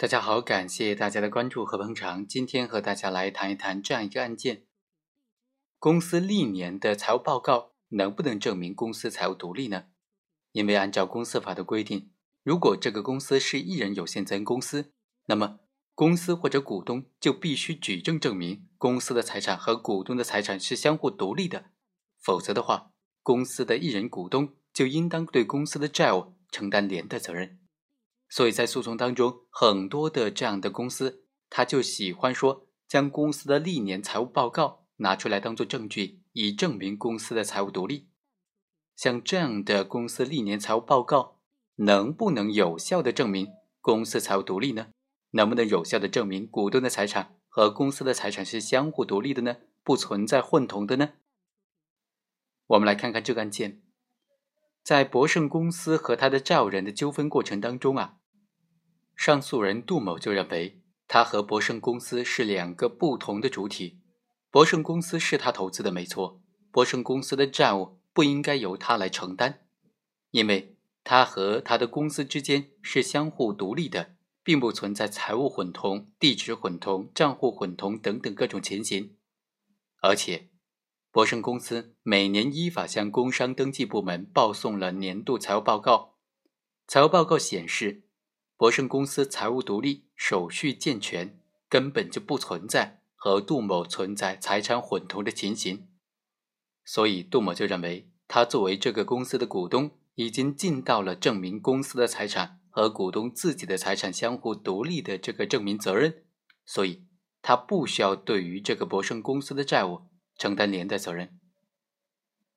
大家好，感谢大家的关注和捧场。今天和大家来谈一谈这样一个案件：公司历年的财务报告能不能证明公司财务独立呢？因为按照公司法的规定，如果这个公司是一人有限责任公司，那么公司或者股东就必须举证证明公司的财产和股东的财产是相互独立的，否则的话，公司的一人股东就应当对公司的债务承担连带责任。所以在诉讼当中，很多的这样的公司，他就喜欢说将公司的历年财务报告拿出来当做证据，以证明公司的财务独立。像这样的公司历年财务报告，能不能有效的证明公司财务独立呢？能不能有效的证明股东的财产和公司的财产是相互独立的呢？不存在混同的呢？我们来看看这个案件，在博盛公司和他的债务人的纠纷过程当中啊。上诉人杜某就认为，他和博盛公司是两个不同的主体。博盛公司是他投资的，没错。博盛公司的债务不应该由他来承担，因为他和他的公司之间是相互独立的，并不存在财务混同、地址混同、账户混同等等各种情形。而且，博盛公司每年依法向工商登记部门报送了年度财务报告，财务报告显示。博盛公司财务独立，手续健全，根本就不存在和杜某存在财产混同的情形，所以杜某就认为，他作为这个公司的股东，已经尽到了证明公司的财产和股东自己的财产相互独立的这个证明责任，所以他不需要对于这个博盛公司的债务承担连带责任。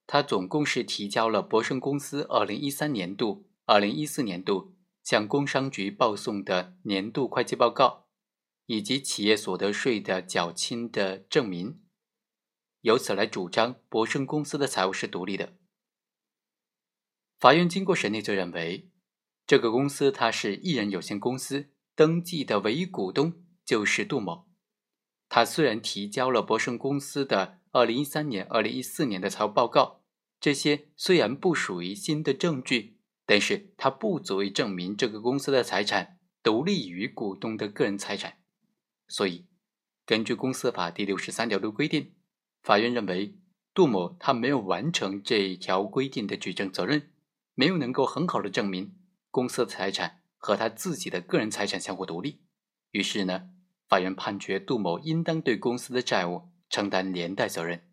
他总共是提交了博盛公司二零一三年度、二零一四年度。向工商局报送的年度会计报告，以及企业所得税的缴清的证明，由此来主张博盛公司的财务是独立的。法院经过审理就认为，这个公司它是一人有限公司，登记的唯一股东就是杜某。他虽然提交了博盛公司的二零一三年、二零一四年的财务报告，这些虽然不属于新的证据。但是它不足以证明这个公司的财产独立于股东的个人财产，所以根据公司法第六十三条的规定，法院认为杜某他没有完成这一条规定的举证责任，没有能够很好的证明公司的财产和他自己的个人财产相互独立，于是呢，法院判决杜某应当对公司的债务承担连带责任。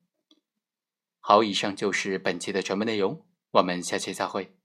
好，以上就是本期的全部内容，我们下期再会。